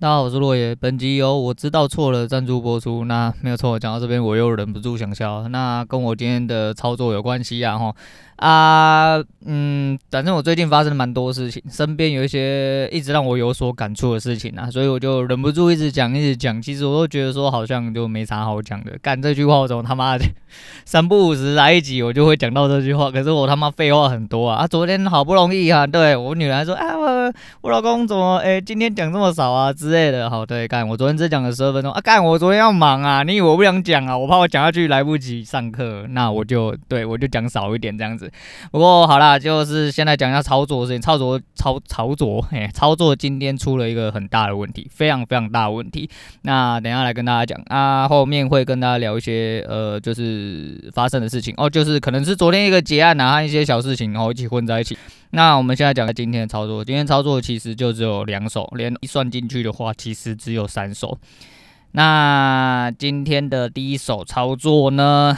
大家好，我是洛爷。本集由我知道错了赞助播出。那没有错，讲到这边我又忍不住想笑。那跟我今天的操作有关系啊，哈。啊，嗯，反正我最近发生蛮多事情，身边有一些一直让我有所感触的事情啊，所以我就忍不住一直讲，一直讲。其实我都觉得说好像就没啥好讲的。干这句话我怎么他妈的三不五时来一集我就会讲到这句话，可是我他妈废话很多啊！啊，昨天好不容易啊，对我女儿说啊，我老公怎么哎、今天讲这么少啊之类的。好，对，干我昨天只讲了十二分钟啊，干我昨天要忙啊，你以为我不想讲啊？我怕我讲下去来不及上课，那我就对我就讲少一点这样子。不过好啦，就是先来讲一下操作的事情。操作操操作，嘿，操作今天出了一个很大的问题，非常非常大的问题。那等下来跟大家讲啊，后面会跟大家聊一些呃，就是发生的事情哦，就是可能是昨天一个结案啊，和一些小事情，然后一起混在一起。那我们现在讲今天的操作，今天操操作其实就只有两手，连一算进去的话，其实只有三手。那今天的第一手操作呢？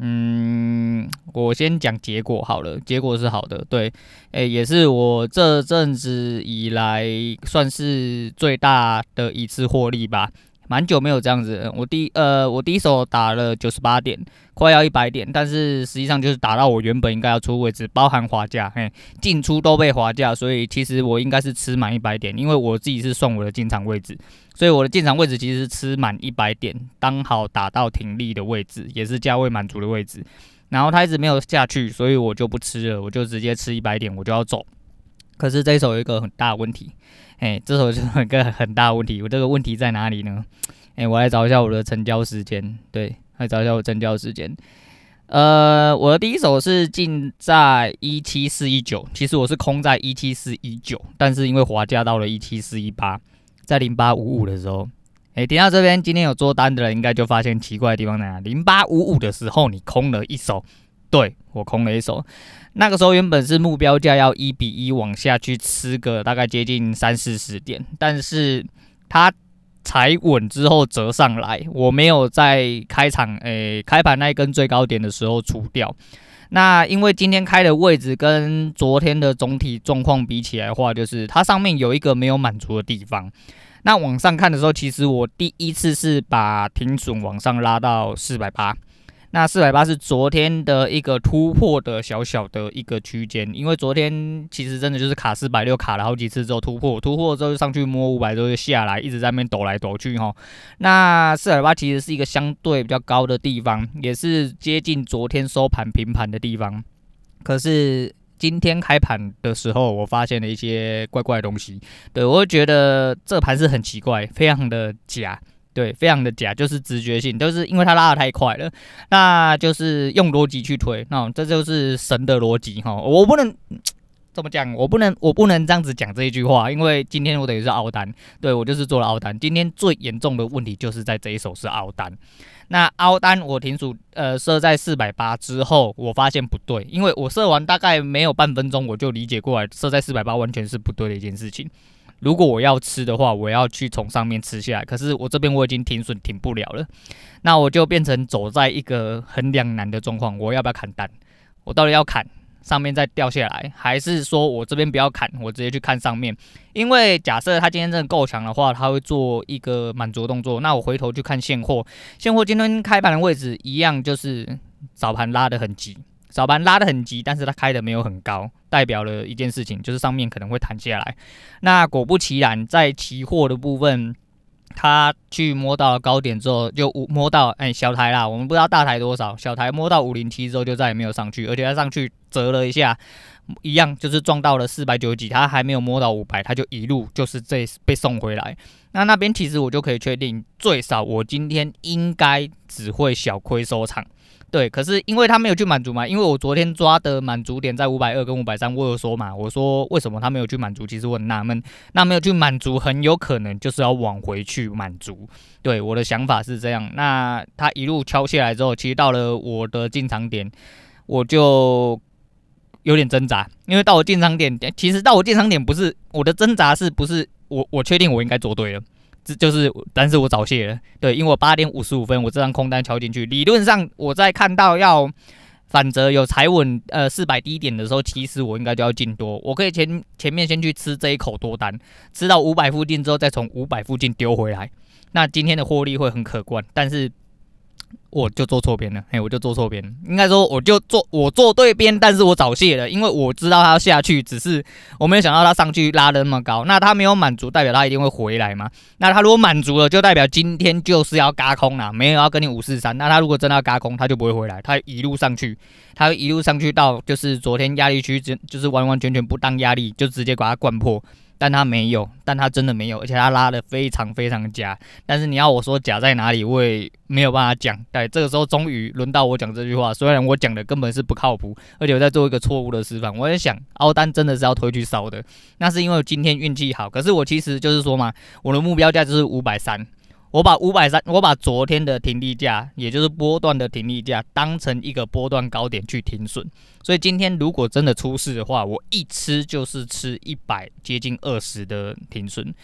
嗯，我先讲结果好了，结果是好的，对，诶、也是我这阵子以来算是最大的一次获利吧。蛮久没有这样子，我第呃我第一手打了九十八点，快要一百点，但是实际上就是打到我原本应该要出位置，包含滑价，嘿，进出都被滑价，所以其实我应该是吃满一百点，因为我自己是算我的进场位置，所以我的进场位置其实是吃满一百点，刚好打到停利的位置，也是价位满足的位置，然后它一直没有下去，所以我就不吃了，我就直接吃一百点，我就要走。可是这一手有一个很大的问题。哎，这时候就有一个很大问题，我这个问题在哪里呢？哎，我来找一下我的成交时间，对，来找一下我成交时间。呃，我的第一手是进在一七四一九，其实我是空在一七四一九，但是因为滑价到了一七四一八，在零八五五的时候，哎，听到这边今天有做单的人应该就发现奇怪的地方在哪，零八五五的时候你空了一手。对，我空了一手，那个时候原本是目标价要一比一往下去吃个大概接近三四十点，但是它踩稳之后折上来，我没有在开场诶开盘那一根最高点的时候出掉。那因为今天开的位置跟昨天的总体状况比起来的话，就是它上面有一个没有满足的地方。那往上看的时候，其实我第一次是把停损往上拉到四百八。那四百八是昨天的一个突破的小小的一个区间，因为昨天其实真的就是卡四百六，卡了好几次之后突破，突破之后就上去摸五百之后就下来，一直在那边抖来抖去哈。那四百八其实是一个相对比较高的地方，也是接近昨天收盘平盘的地方。可是今天开盘的时候，我发现了一些怪怪的东西，对，我觉得这盘是很奇怪，非常的假。对，非常的假，就是直觉性，都是因为它拉得太快了，那就是用逻辑去推，那这就是神的逻辑哈，我不能怎么讲，我不能，我不能这样子讲这一句话，因为今天我等于是凹单，对，我就是做了凹单，今天最严重的问题就是在这一手是凹单，那凹单我停损呃设在四百八之后，我发现不对，因为我设完大概没有半分钟，我就理解过来，设在四百八完全是不对的一件事情。如果我要吃的话，我要去从上面吃下来。可是我这边我已经停损停不了了，那我就变成走在一个很两难的状况。我要不要砍单？我到底要砍上面再掉下来，还是说我这边不要砍，我直接去看上面？因为假设他今天真的够强的话，他会做一个满足动作。那我回头去看现货，现货今天开盘的位置一样，就是早盘拉得很急。早盘拉得很急，但是它开的没有很高，代表了一件事情，就是上面可能会弹下来。那果不其然，在期货的部分，它去摸到了高点之后，就摸到哎、小台啦，我们不知道大台多少，小台摸到五零七之后就再也没有上去，而且它上去折了一下，一样就是撞到了四百九十几，它还没有摸到五百，它就一路就是这被送回来。那那边其实我就可以确定，最少我今天应该只会小亏收场。对，可是因为他没有去满足嘛，因为我昨天抓的满足点在五百二跟五百三，我有说嘛，我说为什么他没有去满足？其实我很纳闷，那没有去满足，很有可能就是要往回去满足。对，我的想法是这样。那他一路敲下来之后，其实到了我的进场点，我就有点挣扎，因为到我进场点，其实到我进场点不是我的挣扎，是不是我我确定我应该做对了。这就是，但是我早泄了，对，因为我八点五十五分我这张空单敲进去，理论上我在看到要，反折有踩稳呃四百低点的时候，其实我应该就要进多。我可以前前面先去吃这一口多单，吃到五百附近之后，再从五百附近丢回来。那今天的获利会很可观，但是。我就做错边了，嘿，我就做错边。应该说，我就做我做对边，但是我早泄了，因为我知道他要下去，只是我没有想到他上去拉得那么高。那他没有满足，代表他一定会回来嘛？那他如果满足了，就代表今天就是要轧空了，没有要跟你五四三。那他如果真的要轧空，他就不会回来，他一路上去，他一路上去到就是昨天压力区，就就是完完全全不当压力，就直接把它灌破。但他没有，但他真的没有，而且他拉的非常非常假。但是你要我说假在哪里，我也没有办法讲。对，这个时候终于轮到我讲这句话，虽然我讲的根本是不靠谱，而且我在做一个错误的示范。我在想，奥丹真的是要推去烧的，那是因为今天运气好。可是我其实就是说嘛，我的目标价就是五百三。我把五百三，我把昨天的停利价，也就是波段的停利价，当成一个波段高点去停损。所以今天如果真的出事的话，我一吃就是吃一百接近二十的停损，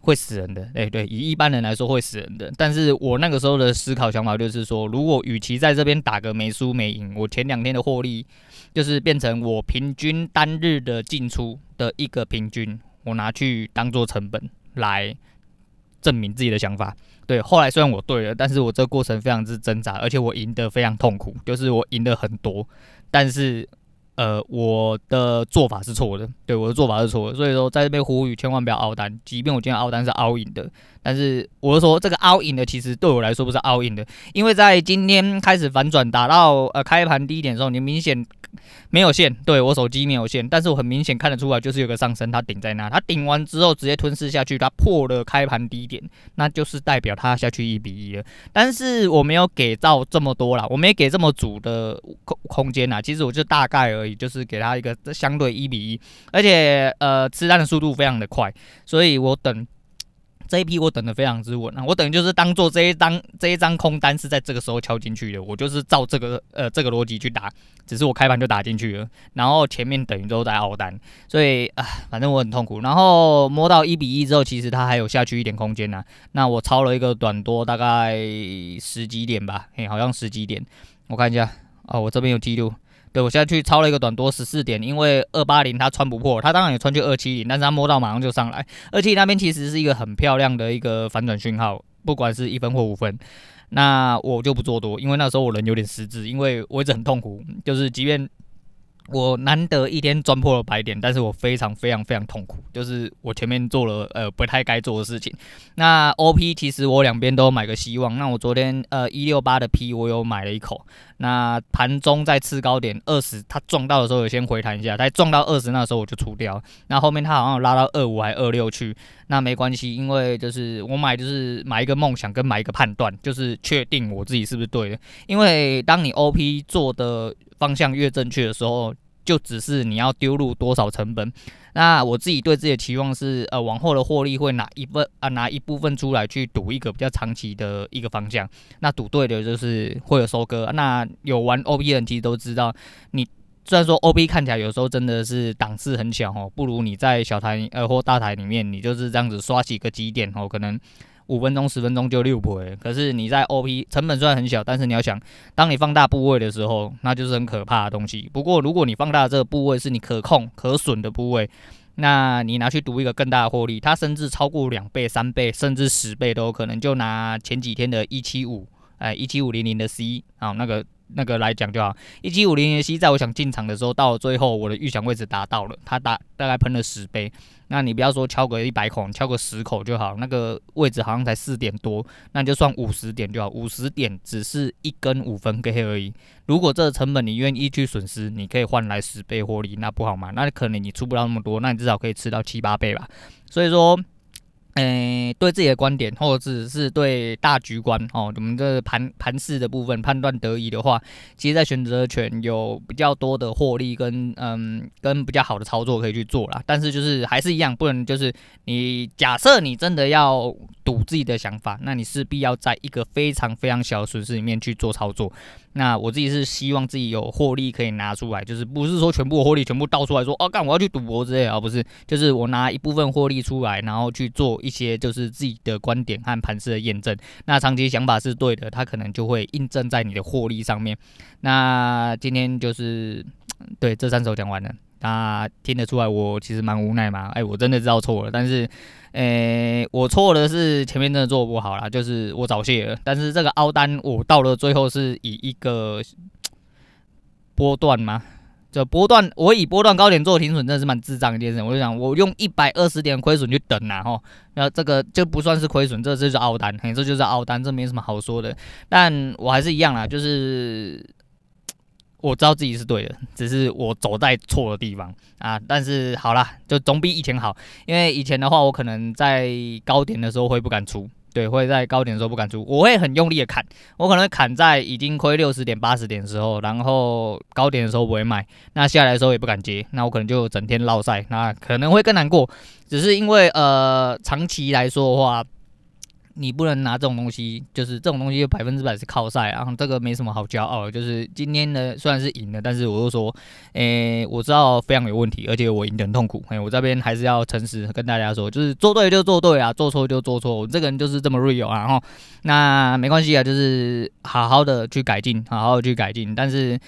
会死人的。哎，对，以一般人来说会死人的。但是我那个时候的思考想法就是说，如果与其在这边打个没输没赢，我前两天的获利就是变成我平均单日的进出的一个平均，我拿去当做成本来。证明自己的想法，对。后来虽然我对了，但是我这个过程非常之挣扎，而且我赢得非常痛苦，就是我赢得很多，但是呃，我的做法是错的，对，我的做法是错的。所以说，在这边呼吁，千万不要凹单，即便我今天凹单是凹赢的，但是我是说这个凹赢的其实对我来说不是凹赢的，因为在今天开始反转，打到呃开盘低点的时候，你明显。没有线，对，我手机没有线，但是我很明显看得出来，就是有个上升，它顶在那，它顶完之后直接吞噬下去，它破了开盘低点，那就是代表它下去一比一了。但是我没有给到这么多啦，我没给这么足的空空间呐，其实我就大概而已，就是给它一个相对一比一，而且呃吃单的速度非常的快，所以我等。这一批我等的非常之稳啊，我等于就是当做这一张这一张空单是在这个时候敲进去的，我就是照这个呃这个逻辑去打，只是我开盘就打进去了，然后前面等于都在熬单，所以啊反正我很痛苦，然后摸到一比一之后，其实它还有下去一点空间呐，那我抄了一个短多大概十几点吧，嘿好像十几点，我看一下哦，我这边有记录。对，我现在去抄了一个短多十四点，因为二八零它穿不破，它当然也穿去二七零，但是它摸到马上就上来。二七零那边其实是一个很漂亮的一个反转讯号，不管是一分或五分，那我就不做多，因为那时候我人有点失智，因为我一直很痛苦，就是即便。我难得一天赚破了百点，但是我非常非常非常痛苦，就是我前面做了呃不太该做的事情。那 OP 其实我两边都买个希望。那我昨天呃一六八的 P 我有买了一口。那盘中在次高点二十，它撞到的时候有先回弹一下，它撞到二十那时候我就出掉。那后面它好像有拉到二五还二六去，那没关系，因为就是我买就是买一个梦想跟买一个判断，就是确定我自己是不是对的。因为当你 OP 做的。方向越正确的时候，就只是你要丢入多少成本。那我自己对自己的期望是，呃，往后的获利会拿一份啊，拿一部分出来去赌一个比较长期的一个方向。那赌对的就是会有收割。那有玩 OB 的人其实都知道，你虽然说 OB 看起来有时候真的是档次很小哦，不如你在小台呃或大台里面，你就是这样子刷几个几点哦，可能。五分钟、十分钟就六倍，可是你在 OP 成本虽然很小，但是你要想，当你放大部位的时候，那就是很可怕的东西。不过，如果你放大这个部位是你可控、可损的部位，那你拿去赌一个更大的获利，它甚至超过两倍、三倍，甚至十倍都有可能。就拿前几天的一七五，哎，一七五零零的 C 啊，那个。那个来讲就好，一七五零零 C，在我想进场的时候，到了最后我的预想位置达到了，它大大概喷了十倍。那你不要说敲个一百口，敲个十口就好，那个位置好像才四点多，那你就算五十点就好，五十点只是一根五分 K 而已。如果这个成本你愿意去损失，你可以换来十倍获利，那不好吗？那可能你出不了那么多，那你至少可以吃到七八倍吧。所以说。诶、对自己的观点，或者是对大局观哦，我们这盘盘势的部分判断得宜的话，其实，在选择权有比较多的获利跟嗯跟比较好的操作可以去做啦。但是就是还是一样，不能就是你假设你真的要赌自己的想法，那你势必要在一个非常非常小的损失里面去做操作。那我自己是希望自己有获利可以拿出来，就是不是说全部获利全部倒出来说，哦，干我要去赌博之类啊，不是，就是我拿一部分获利出来，然后去做一些就是自己的观点和盘势的验证。那长期想法是对的，它可能就会印证在你的获利上面。那今天就是对这三手讲完了。那听得出来，我其实蛮无奈嘛。哎，我真的知道错了，但是，诶、我错的是前面真的做不好啦，就是我早泄了。但是这个凹单，我到了最后是以一个波段嘛，这波段我以波段高点做停损，真的是蛮智障一件事。我就想，我用一百二十点亏损去等呐，吼，那这个就不算是亏损，这就是凹单，嘿，这就是凹单，这没什么好说的。但我还是一样啦，就是。我知道自己是对的，只是我走在错的地方啊。但是好啦，就总比以前好。因为以前的话，我可能在高点的时候会不敢出，对，会在高点的时候不敢出，我会很用力的砍，我可能砍在已经亏六十点、八十点的时候，然后高点的时候不会卖，那下来的时候也不敢接，那我可能就整天落赛，那可能会更难过。只是因为呃，长期来说的话。你不能拿这种东西，就是这种东西百分之百是靠赛，啊这个没什么好骄傲。就是今天呢，虽然是赢了，但是我又说，诶、我知道非常有问题，而且我赢得很痛苦。诶、欸，我这边还是要诚实跟大家说，就是做对就做对啊，做错就做错。我这个人就是这么 real 啊。然后那没关系啊，就是好好的去改进，好好的去改进。但是，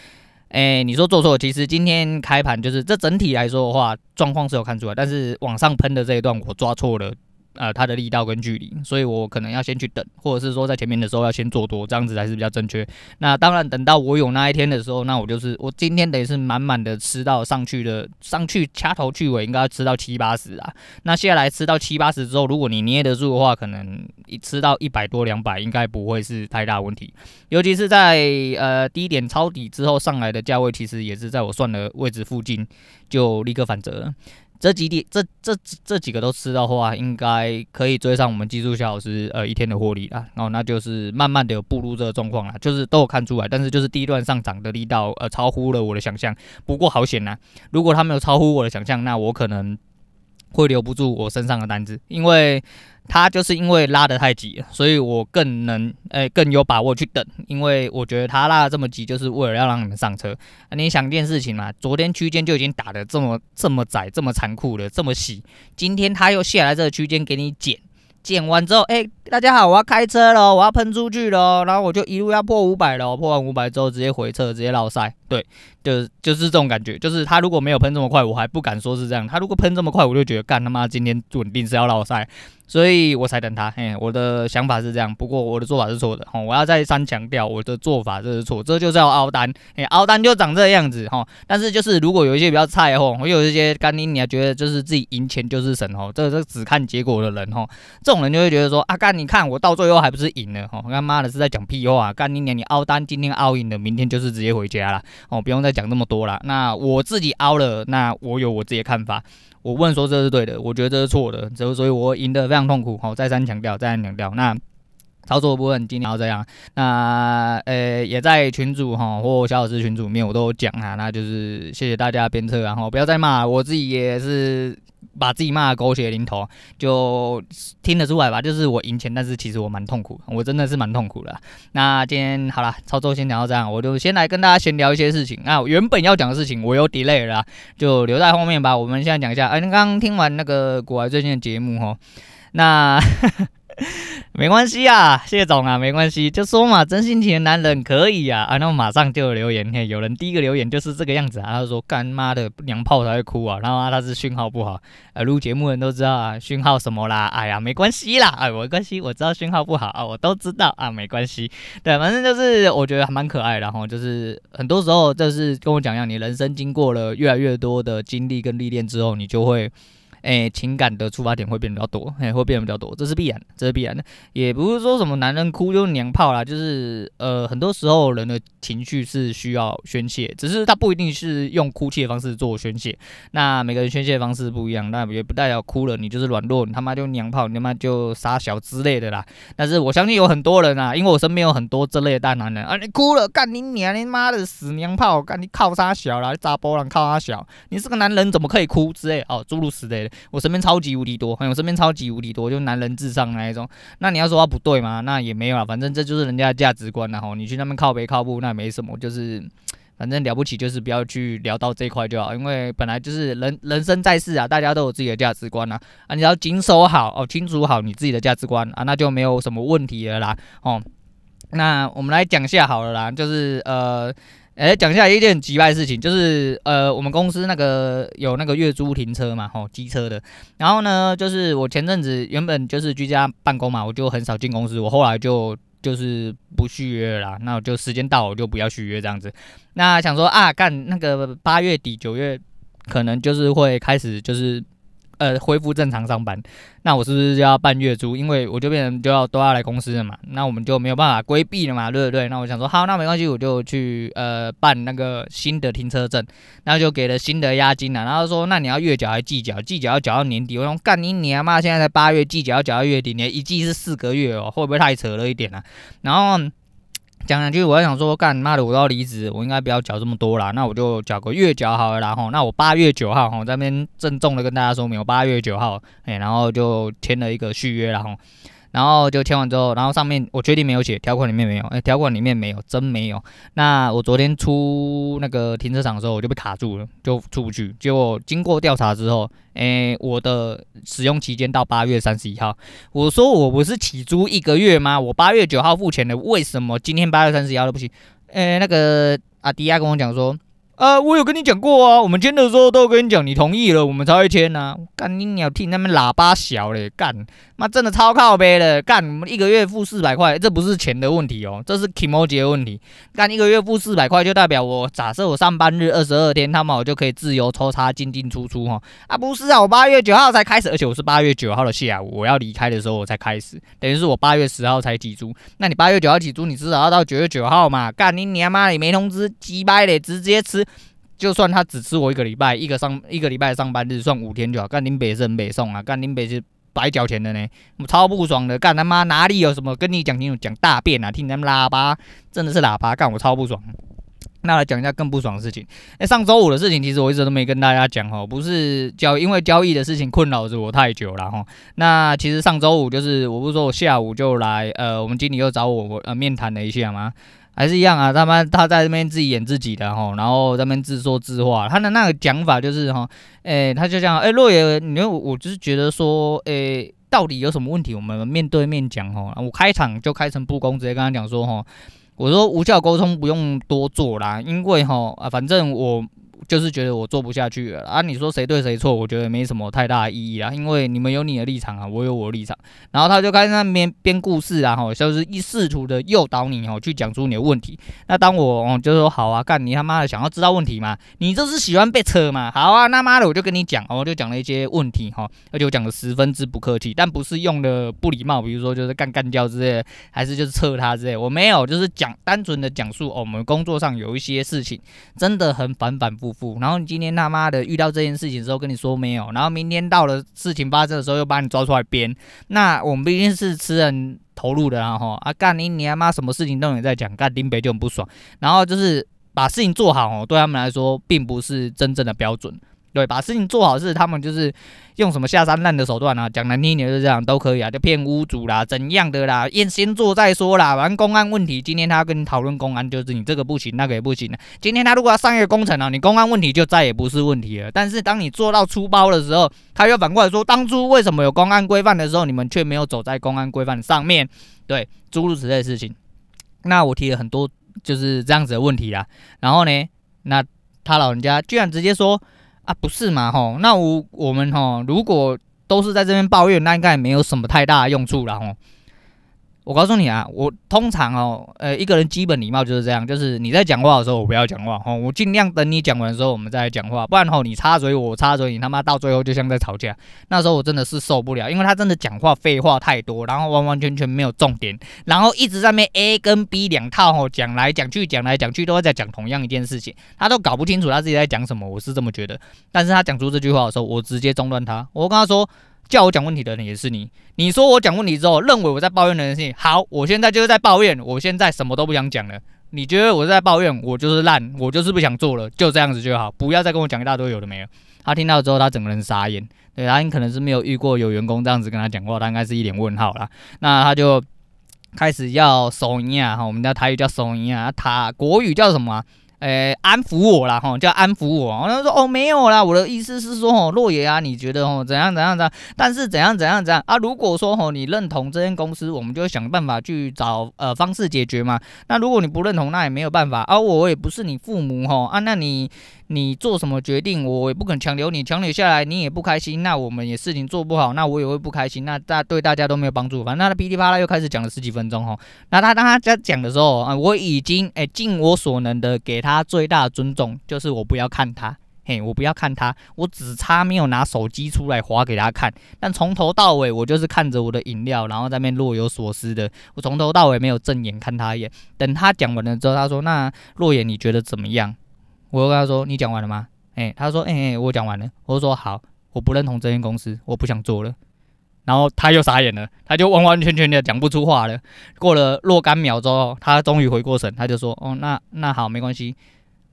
诶、你说做错，其实今天开盘就是这整体来说的话，状况是有看出来，但是往上喷的这一段我抓错了。呃，它的力道跟距离，所以我可能要先去等，或者是说在前面的时候要先做多，这样子才是比较正确。那当然，等到我有那一天的时候，那我就是我今天等于是满满的吃到上去的，上去掐头去尾应该要吃到七八十啊。那下来吃到七八十之后，如果你捏得住的话，可能一吃到一百多两百应该不会是太大问题。尤其是在呃低点抄底之后上来的价位，其实也是在我算的位置附近，就立刻反折了。这几点，这这这几个都吃的话，应该可以追上我们技术小老师呃一天的获利啦。然后那就是慢慢的有步入这个状况啦，就是都有看出来，但是就是第一段上涨的力道呃超乎了我的想象。不过好险呐，如果它没有超乎我的想象，那我可能会留不住我身上的单子，因为。他就是因为拉得太急了，所以我更能诶、更有把握去等，因为我觉得他拉得这么急，就是为了要让你们上车。啊、你想一件事情嘛，昨天区间就已经打得这么这么窄、这么残酷了，这么细，今天他又下来这个区间给你减，剪完之后，哎、大家好，我要开车了，我要喷出去了，然后我就一路要破五百了，破完五百之后直接回撤，直接绕赛，对。就就是这种感觉，就是他如果没有喷这么快，我还不敢说是这样。他如果喷这么快，我就觉得干他妈今天稳定是要落赛，所以我才等他。嘿，我的想法是这样，不过我的做法是错的。吼，我要再三强调，我的做法这是错，这就是要凹单。嘿，凹单就长这样子。吼，但是就是如果有一些比较菜吼，我有一些干你你还觉得就是自己赢钱就是神吼，这这只看结果的人吼，这这种人就会觉得说啊干你看我到最后还不是赢了吼，他妈的是在讲屁话，干你娘你凹单今天凹赢了，明天就是直接回家了。哦，不用再。讲那么多了，那我自己凹了，那我有我自己的看法。我问说这是对的，我觉得这是错的，所以所以我赢得非常痛苦。好，再三强调，再三强调。那操作部分今天要这样，那呃也在群主哈或小老师群组里面我都讲啊，那就是谢谢大家鞭策，然后不要再骂，我自己也是。把自己骂的狗血淋头，就听得出来吧？就是我赢钱，但是其实我蛮痛苦，我真的是蛮痛苦的。那今天好了，操作先聊到这样，我就先来跟大家闲聊一些事情。那原本要讲的事情我有 delay 了，就留在后面吧。我们现在讲一下，哎，你刚刚听完那个股癌最近的节目哦，那。没关系啊，谢总啊，没关系，就说嘛，真性情的男人可以啊，啊，那我马上就留言，嘿，有人第一个留言就是这个样子啊，他说干妈的娘炮才会哭啊，然后他是讯号不好，呃，录节目人都知道啊，讯号什么啦，哎呀，没关系啦，哎，没关系，我知道讯号不好。啊，我都知道。啊，没关系，对，反正就是我觉得还蛮可爱的哈，就是很多时候就是跟我讲一样，你人生经过了越来越多的经历跟历练之后，你就会。诶、情感的出发点会变比较多，诶、会变得比较多，这是必然，这是必然的，也不是说什么男人哭就娘炮啦，就是呃，很多时候人的情绪是需要宣泄，只是他不一定是用哭泣的方式做宣泄，那每个人宣泄的方式不一样，那也不代表哭了你就是软弱，你他妈就娘炮，你他妈就傻小之类的啦。但是我相信有很多人啊，因为我身边有很多这类大男人啊，你哭了干你娘，你妈的死娘炮，干你靠傻小啦，你砸波浪靠傻小，你是个男人怎么可以哭之类哦，诸如此类的。我身边超级无敌多，我身边超级无敌多，就男人至上那一种。那你要说他不对吗？那也没有啊，反正这就是人家的价值观然后你去那边靠北靠步，那没什么，就是 反正了不起，就是不要去聊到这块就好，因为本来就是人人生在世啊，大家都有自己的价值观啊，啊，你要谨守好哦，清楚好你自己的价值观啊，那就没有什么问题了啦，哦。那我们来讲下好了啦，就是呃，诶，讲一下一件很奇怪的事情，就是呃，我们公司那个有那个月租停车嘛，吼，机车的。然后呢，就是我前阵子原本就是居家办公嘛，我就很少进公司，我后来就就是不续约了啦。那我就时间到我就不要续约这样子。那想说啊，干那个八月底九月可能就是会开始就是。呃，恢复正常上班，那我是不是就要办月租？因为我就变成就要都要来公司了嘛，那我们就没有办法规避了嘛，对不对？那我想说，好，那没关系，我就去呃办那个新的停车证，然后就给了新的押金了。然后说，那你要月缴还季缴？季缴要缴到年底。我说，干你娘嘛现在才八月，季缴要缴到月底，你一季是四个月哦，会不会太扯了一点啊？然后。讲两句，我在想说，干妈的，我要离职，我应该不要缴这么多啦，那我就缴个月缴好了，然后那我八月九号哈，在那边郑重的跟大家说明，我八月九号，哎，然后就签了一个续约，然后。然后就签完之后，然后上面我确定没有写条款里面没有，哎，条款里面没有，真没有。那我昨天出那个停车场的时候，我就被卡住了，就出不去。结果经过调查之后，哎，我的使用期间到八月三十一号。我说我不是起租一个月吗？我八月九号付钱的，为什么今天八月三十一号都不行？哎，那个阿迪亚跟我讲说。啊，我有跟你讲过啊，我们签的时候都跟你讲，你同意了，我们才会签呐。干你鸟，听他们喇叭小嘞，干妈真的超靠背的，干我们一个月付四百块，这不是钱的问题哦，这是 kimoji 的问题。干一个月付四百块，就代表我假设我上班日二十二天，他们我就可以自由抽插进进出出哈。啊，不是啊，我八月九号才开始，而且我是八月九号的下午我要离开的时候我才开始，等于是我八月十号才起租。那你八月九号起租，你至少要到九月九号嘛？干你娘妈，你没通知，鸡掰嘞，直接吃。就算他只吃我一个礼拜，一个上一个礼拜上班日算五天就好，干林北是很北宋啊，干林北是白缴钱的呢，我超不爽的，干他妈哪里有什么跟你讲清楚讲大便啊，听他们喇叭真的是喇叭，干我超不爽。那来讲一下更不爽的事情，哎，上周五的事情其实我一直都没跟大家讲哦，不是交因为交易的事情困扰着我太久了哈。那其实上周五就是我不是说我下午就来，呃，我们经理又找我呃面谈了一下吗？还是一样啊，他妈他在那边自己演自己的哈，然后在那边自说自话。他的那个讲法就是哈，诶，他就这样，诶，若爷，你看我就是觉得说，诶，到底有什么问题？我们面对面讲哦。我开场就开诚布公，直接跟他讲说哈，我说无效沟通不用多做啦，因为哈啊，反正我。就是觉得我做不下去了啊！你说谁对谁错？我觉得没什么太大意义啊，因为你们有你的立场啊，我有我的立场。然后他就开始那边编故事啊，哈，就是一试图的诱导你哦，去讲出你的问题。那当我哦就说好啊，干你他妈的想要知道问题吗？你就是喜欢被扯嘛？好啊，那妈的我就跟你讲，我就讲了一些问题哈，而且我讲的十分之不客气，但不是用的不礼貌，比如说就是干干掉之类，还是就是撤他之类，我没有，就是讲单纯的讲述，我们工作上有一些事情真的很反反复然后你今天。他妈的遇到这件事情之后跟你说没有，然后明天到了事情发生的时候又把你抓出来编，那我们毕竟是吃人投入的啊哈啊干你你他妈什么事情都有在讲，干丁北就很不爽，然后就是把事情做好哦，对他们来说并不是真正的标准。对，把事情做好是他们就是用什么下三滥的手段啊，讲难听点就这样都可以啊，就骗屋主啦，怎样的啦，先先做再说啦。反正公安问题，今天他跟你讨论公安，就是你这个不行，那个也不行。今天他如果要上一个工程啊，你公安问题就再也不是问题了。但是当你做到出包的时候，他又反过来说，当初为什么有公安规范的时候，你们却没有走在公安规范上面？对，诸如此类的事情。那我提了很多就是这样子的问题啦。然后呢，那他老人家居然直接说。啊，不是嘛，吼，那我我们吼，如果都是在这边抱怨，那应该也没有什么太大的用处了，吼。我告诉你啊，我通常哦，呃，一个人基本礼貌就是这样，就是你在讲话的时候，我不要讲话，哦，我尽量等你讲完的时候，我们再来讲话，不然吼，你插嘴我插嘴，你他妈到最后就像在吵架。那时候我真的是受不了，因为他真的讲话废话太多，然后完完全全没有重点，然后一直在那 A 跟 B 两套吼讲来讲去，讲来讲去都会在讲同样一件事情，他都搞不清楚他自己在讲什么，我是这么觉得。但是他讲出这句话的时候，我直接中断他，我跟他说。叫我讲问题的人也是你。你说我讲问题之后，认为我在抱怨的人是你。好，我现在就是在抱怨，我现在什么都不想讲了。你觉得我是在抱怨，我就是烂，我就是不想做了，就这样子就好，不要再跟我讲一大堆有的没有。他听到之后，他整个人傻眼，对，他可能是没有遇过有员工这样子跟他讲话，他应该是一脸问号啦。那他就开始要收银啊，哈，我们的台语叫收银啊，他国语叫什么？诶、安抚我啦，吼，叫安抚我。然后说，哦，没有啦，我的意思是说，吼，洛爷啊，你觉得，哦，怎样怎样怎样？但是怎样怎样怎样啊？如果说，吼，你认同这间公司，我们就想办法去找呃方式解决嘛。那如果你不认同，那也没有办法啊。我也不是你父母，吼啊，那你。你做什么决定，我也不肯强留你，强留下来你也不开心，那我们也事情做不好，那我也会不开心，那大对大家都没有帮助。反正他噼里啪啦又开始讲了十几分钟哈。那他当他在讲的时候啊，我已经诶尽我所能的给他最大的尊重，就是我不要看他，嘿，我不要看他，我只差没有拿手机出来划给他看。但从头到尾我就是看着我的饮料，然后在那边若有所思的，我从头到尾没有正眼看他一眼。等他讲完了之后，他说：“那若言你觉得怎么样？”我就跟他说：“你讲完了吗？”哎、他说：“哎、哎，我讲完了。”我说：“好，我不认同这间公司，我不想做了。”然后他又傻眼了，他就完完全全的讲不出话了。过了若干秒之后，他终于回过神，他就说：“哦，那那好，没关系，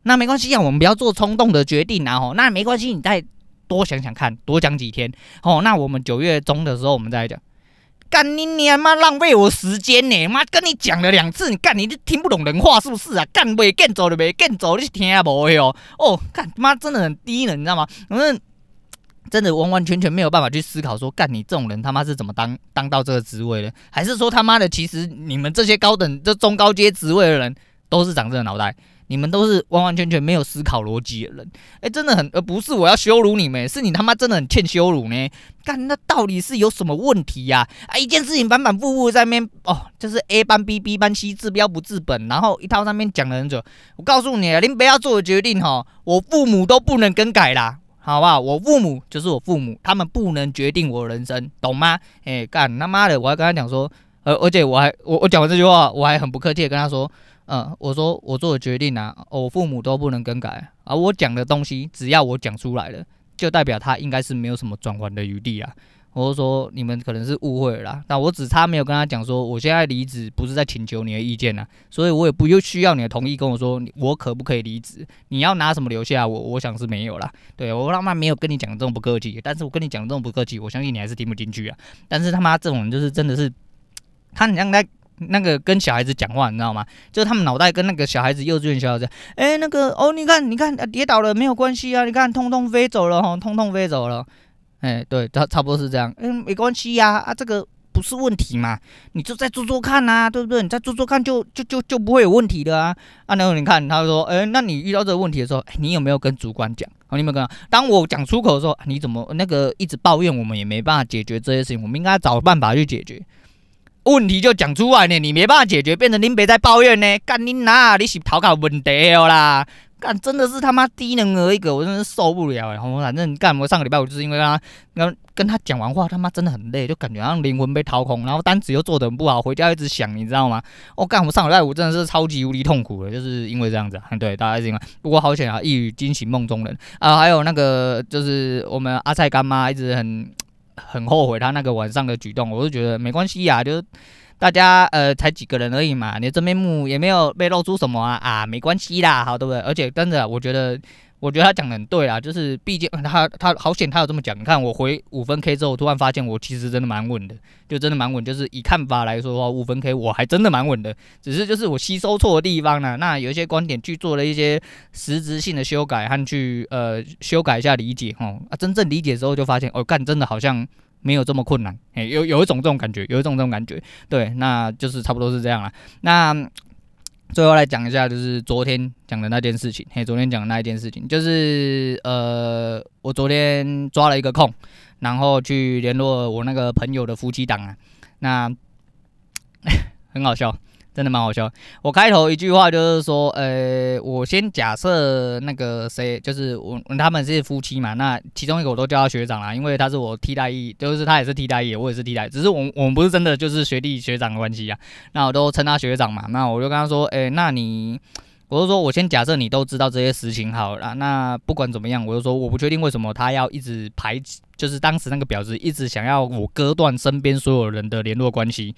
那没关系啊，我们不要做冲动的决定啊。吼，那没关系，你再多想想看，多讲几天。哦，那我们九月中的时候，我们再讲。”干你娘妈浪费我时间呢！妈跟你讲了两次，你干你就听不懂人话是不是啊？干未见走的没见走，你是听不会哦？哦，干妈真的很低能，你知道吗？反正真的完完全全没有办法去思考说，干你这种人他妈是怎么当当到这个职位的？还是说他妈的其实你们这些高等这中高阶职位的人都是长这个脑袋？你们都是完完全全没有思考逻辑的人，哎、真的很，而不是我要羞辱你们，是你他妈真的很欠羞辱呢。干，那到底是有什么问题呀、啊？一件事情反反复复在那边，哦，就是 A 班 B B 班 C 治标不治本，然后一套上面讲了很久。我告诉你啊，您不要做的决定哈，我父母都不能更改啦，好不好？我父母就是我父母，他们不能决定我人生，懂吗？哎、干他妈的，我还跟他讲说，呃，而且我还我我讲完这句话，我还很不客气的跟他说。嗯，我说我做的决定啊，我父母都不能更改啊。我讲的东西，只要我讲出来了，就代表他应该是没有什么转弯的余地啊。我就说你们可能是误会了啦，但我只差没有跟他讲说，我现在离职不是在请求你的意见啊，所以我也不用需要你的同意跟我说我可不可以离职。你要拿什么留下我？我想是没有啦。对，我他妈没有跟你讲这种不客气，但是我跟你讲这种不客气，我相信你还是听不进去啊。但是他妈这种人就是真的是，他很像在。那个跟小孩子讲话，你知道吗？就是他们脑袋跟那个小孩子幼稚园小孩子，哎、欸，那个哦，你看，你看，跌倒了没有关系啊，你看，通通飞走了哈，通通飞走了，哎、对，差差不多是这样，嗯、没关系呀，啊，这个不是问题嘛，你就再做做看呐，啊，对不对？你再做做看就，就就就不会有问题的啊。啊，然后你看，他说，哎、那你遇到这个问题的时候，你有没有跟主管讲？哦，你有没有跟他？当我讲出口的时候，你怎么那个一直抱怨，我们也没办法解决这些事情，我们应该找办法去解决。问题就讲出来呢，你没办法解决，变成恁别在抱怨呢。干你哪，你是讨考问题哦啦！干真的是他妈低能儿一个，我真的是受不了哎。反正干我上个礼拜我就是因为他跟跟他讲完话，他妈真的很累，就感觉好像灵魂被掏空，然后单子又做得很不好，回家一直想，你知道吗？我、哦、干我上个礼拜五真的是超级无敌痛苦的，就是因为这样子。对，大家是因为不过好险啊，一语惊醒梦中人啊。还有那个就是我们阿菜干妈一直很。很后悔他那个晚上的举动，我就觉得没关系呀，就大家呃才几个人而已嘛，你的真面目也没有被露出什么啊啊，没关系啦，好对不对？而且真的，我觉得。我觉得他讲的很对啊，就是毕竟他他好险，他有这么讲。你看我回五分 K 之后，突然发现我其实真的蛮稳的，就真的蛮稳。就是以看法来说的话，五分 K 我还真的蛮稳的，只是就是我吸收错的地方呢、那有一些观点去做了一些实质性的修改和去呃修改一下理解哦。啊，真正理解之后就发现哦，干真的好像没有这么困难。诶，有有一种这种感觉，有一种这种感觉。对，那就是差不多是这样了。那。最后来讲一下，就是昨天讲的那件事情。嘿，昨天讲的那一件事情，就是呃，我昨天抓了一个空，然后去联络我那个朋友的夫妻档啊，那 很好笑。真的蛮好笑。我开头一句话就是说，呃，我先假设那个谁，就是我他们是夫妻嘛。那其中一个我都叫他学长啦，因为他是我替代役，就是他也是替代役，我也是替代，只是我我们不是真的就是学弟学长的关系啊。那我都称他学长嘛。那我就跟他说，哎，那你我就说，我先假设你都知道这些实情好了，那不管怎么样，我就说我不确定为什么他要一直排，就是当时那个婊子一直想要我割断身边所有人的联络关系，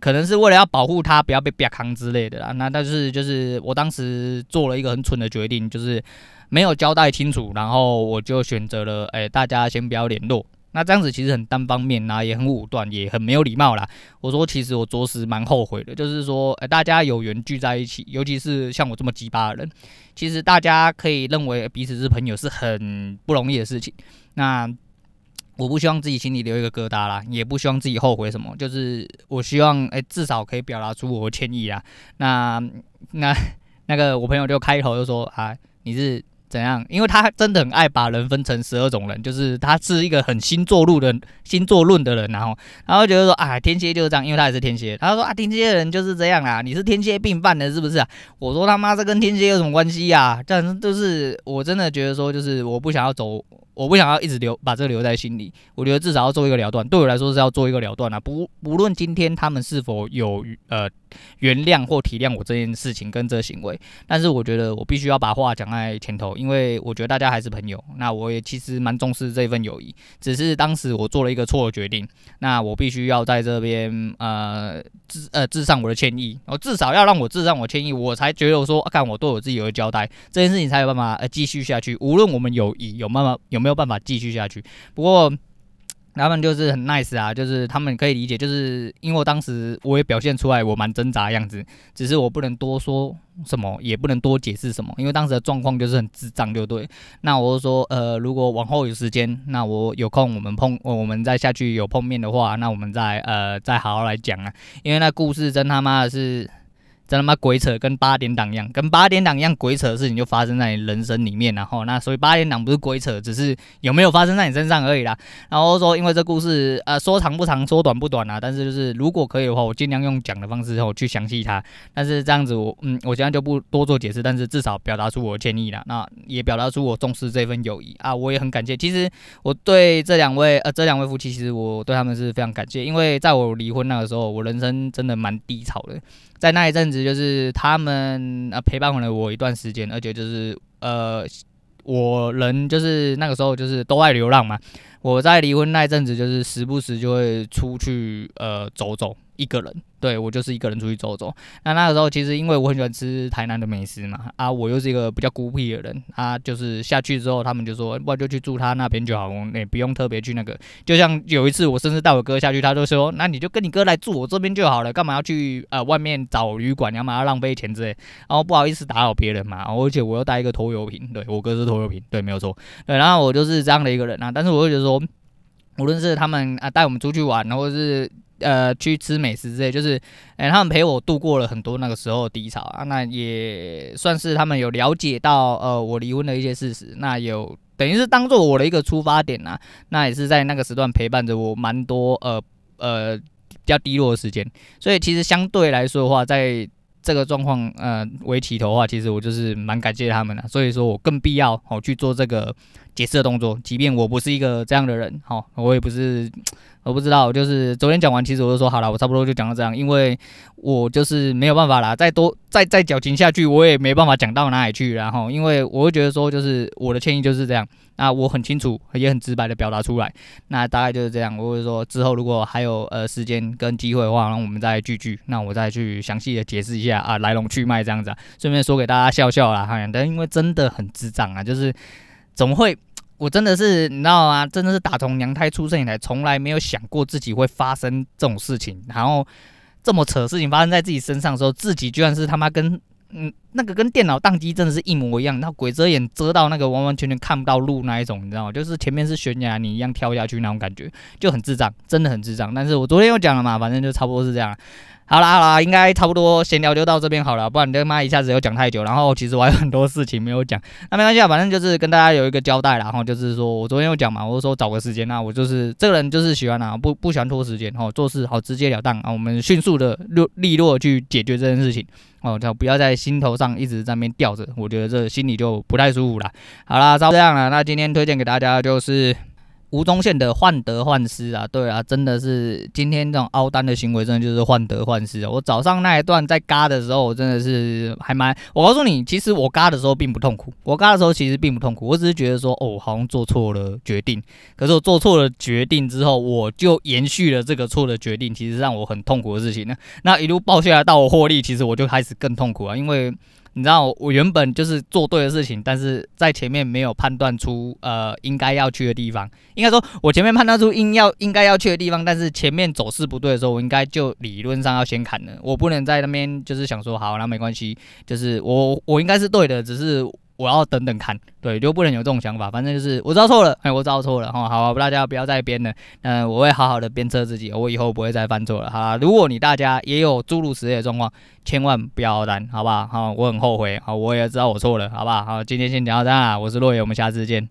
可能是为了要保护他不要被啪康之类的啦。那但是就是我当时做了一个很蠢的决定，就是没有交代清楚，然后我就选择了，哎，大家先不要联络。那这样子其实很单方面呐，也很武断，也很没有礼貌啦。我说，其实我着实蛮后悔的，就是说，呃，大家有缘聚在一起，尤其是像我这么鸡巴的人，其实大家可以认为彼此是朋友是很不容易的事情。那我不希望自己心里留一个疙瘩啦，也不希望自己后悔什么，就是我希望，哎，至少可以表达出我的歉意啊。那那那个我朋友就开头就说啊，你是。怎样？因为他真的很爱把人分成十二种人，就是他是一个很星座论的星座论的人，然后然后觉得说啊，天蝎就是这样，因为他也是天蝎，他说啊，天蝎的人就是这样啊，你是天蝎病犯的，是不是啊？我说他妈这跟天蝎有什么关系呀？但是就是我真的觉得说，就是我不想要走。我不想要一直留把这个留在心里，我觉得至少要做一个了断。对我来说是要做一个了断啊，不不论今天他们是否有呃原谅或体谅我这件事情跟这个行为，但是我觉得我必须要把话讲在前头，因为我觉得大家还是朋友。那我也其实蛮重视这份友谊，只是当时我做了一个错的决定，那我必须要在这边呃致呃致上我的歉意，我至少要让我致上我歉意，我才觉得我说看、我对我自己有个交代，这件事情才有办法呃继续下去。无论我们友谊有慢慢有。没有办法继续下去。不过他们就是很 nice 啊，就是他们可以理解，就是因为我当时我也表现出来我蛮挣扎的样子，只是我不能多说什么，也不能多解释什么，因为当时的状况就是很智障，就对。那我就说，呃，如果往后有时间，那我有空我们碰，我们再下去有碰面的话，那我们再呃再好好来讲啊，因为那故事真他妈的是。真他妈鬼扯，跟八点档一样，跟八点档一样鬼扯的事情就发生在你人生里面，然后那所以八点档不是鬼扯，只是有没有发生在你身上而已啦。然后说，因为这故事呃说长不长，说短不短啊，但是就是如果可以的话，我尽量用讲的方式后去详细它。但是这样子我嗯，我现在就不多做解释，但是至少表达出我的歉意啦。那也表达出我重视这份友谊啊，我也很感谢。其实我对这两位呃这两位夫妻，其实我对他们是非常感谢，因为在我离婚那个时候，我人生真的蛮低潮的。在那一阵子，就是他们啊陪伴了我一段时间，而且就是呃，我人就是那个时候就是都爱流浪嘛。我在离婚那一阵子，就是时不时就会出去呃走走。一个人，对，我就是一个人出去走走。那那个时候，其实因为我很喜欢吃台南的美食嘛，啊，我又是一个比较孤僻的人，啊，就是下去之后，他们就说，不然就去住他那边就好，我也不用特别去那个。就像有一次我甚至带我哥下去，他就说，那你就跟你哥来住我这边就好了，干嘛要去呃外面找旅馆，干嘛要浪费钱之类。然后不好意思打扰别人嘛，而且我又带一个拖油瓶，对，我哥是拖油瓶，对，没有错。对，然后我就是这样的一个人啊，但是我会觉得说，无论是他们啊带我们出去玩，或者是。呃，去吃美食之类，就是，哎、他们陪我度过了很多那个时候的低潮啊，那也算是他们有了解到，呃，我离婚的一些事实，那有等于是当做我的一个出发点啊，那也是在那个时段陪伴着我蛮多，呃呃，比较低落的时间，所以其实相对来说的话，在这个状况，呃，为起头的话，其实我就是蛮感谢他们的，所以说我更必要好去做这个解释的动作，即便我不是一个这样的人，好，我也不是。我不知道，就是昨天讲完，其实我就说好了，我差不多就讲到这样，因为我就是没有办法啦，再多再再矫情下去，我也没办法讲到哪里去，然后因为我会觉得说，就是我的歉意就是这样，那我很清楚，也很直白的表达出来，那大概就是这样。我会说之后如果还有呃时间跟机会的话，那我们再聚聚，那我再去详细的解释一下啊来龙去脉这样子，顺便说给大家笑笑啦，哈，但因为真的很智障啊，就是怎么会？我真的是，你知道吗？真的是打从娘胎出生以来，从来没有想过自己会发生这种事情。然后这么扯事情发生在自己身上的时候，自己居然是他妈跟嗯那个跟电脑宕机真的是一模一样。那鬼遮眼遮到那个完完全全看不到路那一种，你知道吗？就是前面是悬崖，你一样跳下去那种感觉，就很智障，真的很智障。但是我昨天又讲了嘛，反正就差不多是这样。好啦好啦，应该差不多闲聊就到这边好了，不然你这妈一下子又讲太久，然后其实我还有很多事情没有讲，那没关系啊，反正就是跟大家有一个交代啦，然后就是说我昨天有讲嘛，我说找个时间啊，我就是这个人就是喜欢啊，不不喜欢拖时间哦，做事好直截了当啊，我们迅速的利利落去解决这件事情哦，就不要在心头上一直在那边吊着，我觉得这心里就不太舒服了。好啦，照这样了，那今天推荐给大家就是。吴宗宪的患得患失啊，对啊，真的是今天这种凹单的行为，真的就是患得患失啊。我早上那一段在嘎的时候，我真的是还蛮……我告诉你，其实我嘎的时候并不痛苦，我嘎的时候其实并不痛苦，我只是觉得说，哦，好像做错了决定。可是我做错了决定之后，我就延续了这个错的决定，其实让我很痛苦的事情呢。那一路爆下来到我获利，其实我就开始更痛苦啊，因为。你知道我原本就是做对的事情，但是在前面没有判断出呃应该要去的地方。应该说，我前面判断出应要应该要去的地方，但是前面走势不对的时候，我应该就理论上要先砍了。我不能在那边就是想说好，那没关系，就是我我应该是对的，只是。我要等等看，对，就不能有这种想法。反正就是我知道错了，哎，我知道错了哈。好，大家不要再编了，嗯，我会好好的鞭策自己，我以后不会再犯错了。好，如果你大家也有诸如此类的状况，千万不要单，好吧好？我很后悔，好，我也知道我错了，好吧好？今天先聊到这，我是洛野，我们下次见。